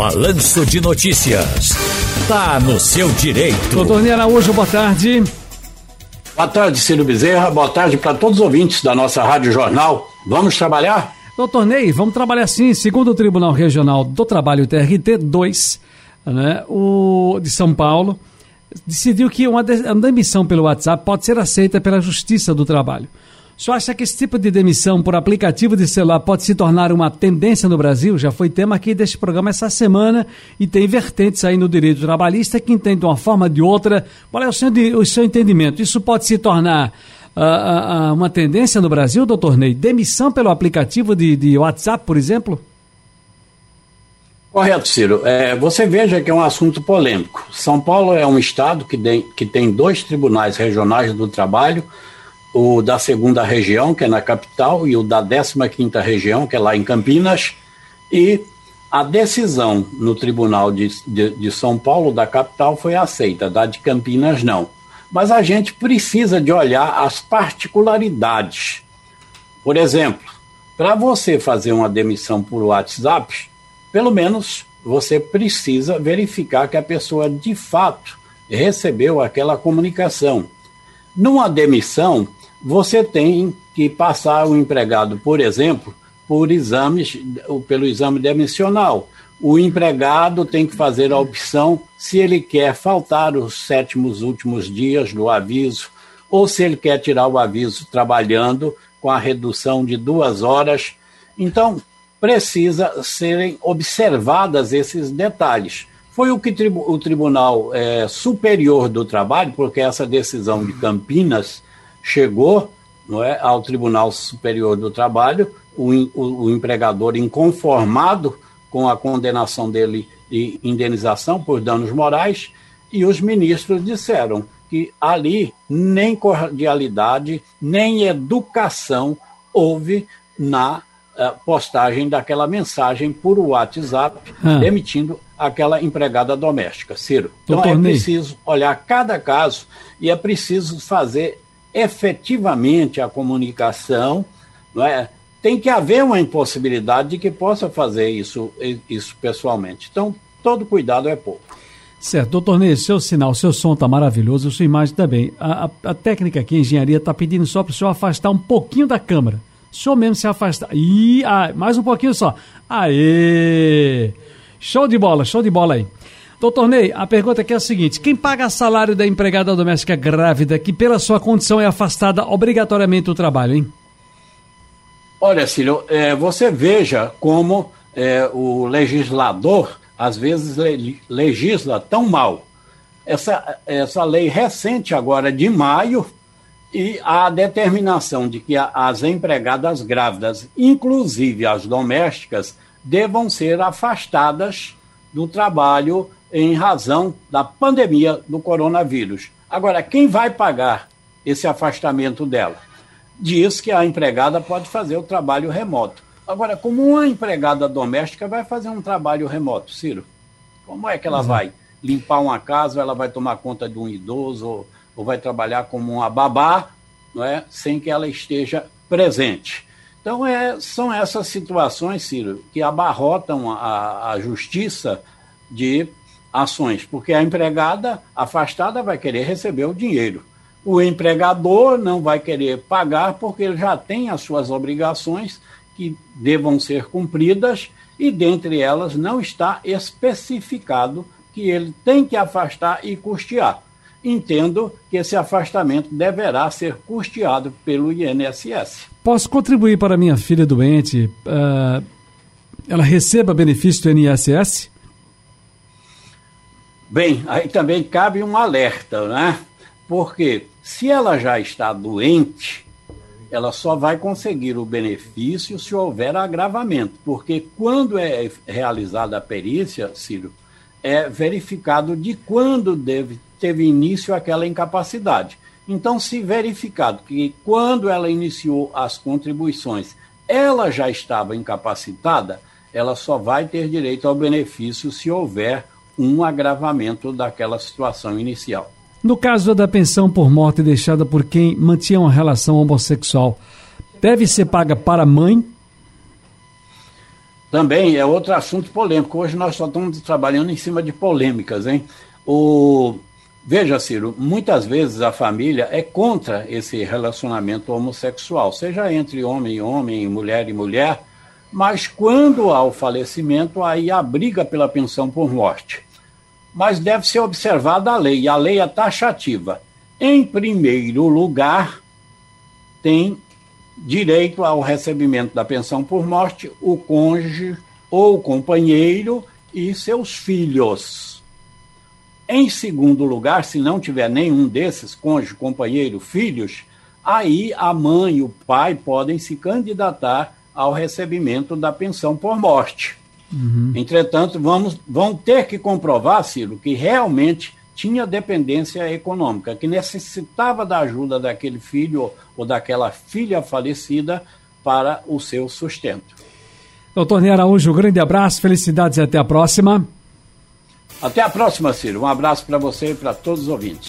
Balanço de Notícias. Tá no seu direito. Doutor Ney Araújo, boa tarde. Boa tarde, Ciro Bezerra. Boa tarde para todos os ouvintes da nossa Rádio Jornal. Vamos trabalhar? Doutor Ney, vamos trabalhar sim. Segundo o Tribunal Regional do Trabalho TRT 2, né, o de São Paulo, decidiu que uma, demissão pelo WhatsApp pode ser aceita pela Justiça do Trabalho. O senhor acha que esse tipo de demissão por aplicativo de celular pode se tornar uma tendência no Brasil? Já foi tema aqui deste programa essa semana e tem vertentes aí no direito trabalhista que entendem de uma forma ou de outra. Qual é o seu, o seu entendimento? Isso pode se tornar uh, uh, uma tendência no Brasil, doutor Ney? Demissão pelo aplicativo de, de WhatsApp, por exemplo? Correto, Ciro. É, você veja que é um assunto polêmico. São Paulo é um estado que tem, que tem dois tribunais regionais do trabalho, o da segunda região, que é na capital, e o da 15ª região, que é lá em Campinas, e a decisão no Tribunal de, de, de São Paulo, da capital, foi aceita, da de Campinas não. Mas a gente precisa de olhar as particularidades. Por exemplo, para você fazer uma demissão por WhatsApp, pelo menos você precisa verificar que a pessoa de fato recebeu aquela comunicação. Numa demissão, você tem que passar o empregado, por exemplo, por exames, pelo exame demissional. O empregado tem que fazer a opção se ele quer faltar os sétimos últimos dias do aviso ou se ele quer tirar o aviso trabalhando com a redução de duas horas. Então, precisa serem observadas esses detalhes. Foi o que o Tribunal é, Superior do Trabalho, porque essa decisão de Campinas chegou não é, ao Tribunal Superior do Trabalho, o, o, o empregador inconformado com a condenação dele de indenização por danos morais, e os ministros disseram que ali nem cordialidade, nem educação houve na postagem daquela mensagem por WhatsApp, ah. demitindo aquela empregada doméstica. Ciro. Então Doutor é preciso olhar cada caso e é preciso fazer efetivamente a comunicação, não é? Tem que haver uma impossibilidade de que possa fazer isso, isso pessoalmente. Então, todo cuidado é pouco. Certo, doutor Ney, seu sinal, seu som está maravilhoso, sua imagem também. A, a, a, técnica aqui, a engenharia, está pedindo só para o senhor afastar um pouquinho da câmera. O senhor mesmo se afastar. Ih, ah, mais um pouquinho só. Aê! Show de bola, show de bola aí. Doutor Ney, a pergunta aqui é a seguinte: quem paga salário da empregada doméstica grávida que, pela sua condição, é afastada obrigatoriamente do trabalho, hein? Olha, Cílio, é, você veja como é, o legislador às vezes legisla tão mal. Essa, essa lei recente, agora de maio, e a determinação de que as empregadas grávidas, inclusive as domésticas, devam ser afastadas do trabalho em razão da pandemia do coronavírus. Agora, quem vai pagar esse afastamento dela? Diz que a empregada pode fazer o trabalho remoto. Agora, como uma empregada doméstica vai fazer um trabalho remoto, Ciro? Como é que ela uhum. vai limpar uma casa, ela vai tomar conta de um idoso, ou ou vai trabalhar como uma babá, não é? sem que ela esteja presente. Então, é, são essas situações, Ciro, que abarrotam a, a justiça de ações, porque a empregada afastada vai querer receber o dinheiro. O empregador não vai querer pagar porque ele já tem as suas obrigações que devam ser cumpridas e dentre elas não está especificado que ele tem que afastar e custear entendo que esse afastamento deverá ser custeado pelo INSS. Posso contribuir para minha filha doente? Uh, ela receba benefício do INSS? Bem, aí também cabe um alerta, né? Porque se ela já está doente, ela só vai conseguir o benefício se houver agravamento, porque quando é realizada a perícia, Ciro, é verificado de quando deve teve início aquela incapacidade. Então, se verificado que quando ela iniciou as contribuições, ela já estava incapacitada, ela só vai ter direito ao benefício se houver um agravamento daquela situação inicial. No caso da pensão por morte deixada por quem mantinha uma relação homossexual, deve ser paga para a mãe? também é outro assunto polêmico. Hoje nós só estamos trabalhando em cima de polêmicas, hein? O, veja, Ciro, muitas vezes a família é contra esse relacionamento homossexual, seja entre homem e homem, mulher e mulher, mas quando há o falecimento, aí a briga pela pensão por morte. Mas deve ser observada a lei, a lei é taxativa. Em primeiro lugar, tem direito ao recebimento da pensão por morte o cônjuge ou companheiro e seus filhos. Em segundo lugar, se não tiver nenhum desses, cônjuge, companheiro, filhos, aí a mãe e o pai podem se candidatar ao recebimento da pensão por morte. Uhum. Entretanto, vamos, vão ter que comprovar, Ciro, que realmente tinha dependência econômica, que necessitava da ajuda daquele filho ou daquela filha falecida para o seu sustento. Doutor Ney Araújo, um grande abraço, felicidades e até a próxima. Até a próxima, Ciro. Um abraço para você e para todos os ouvintes.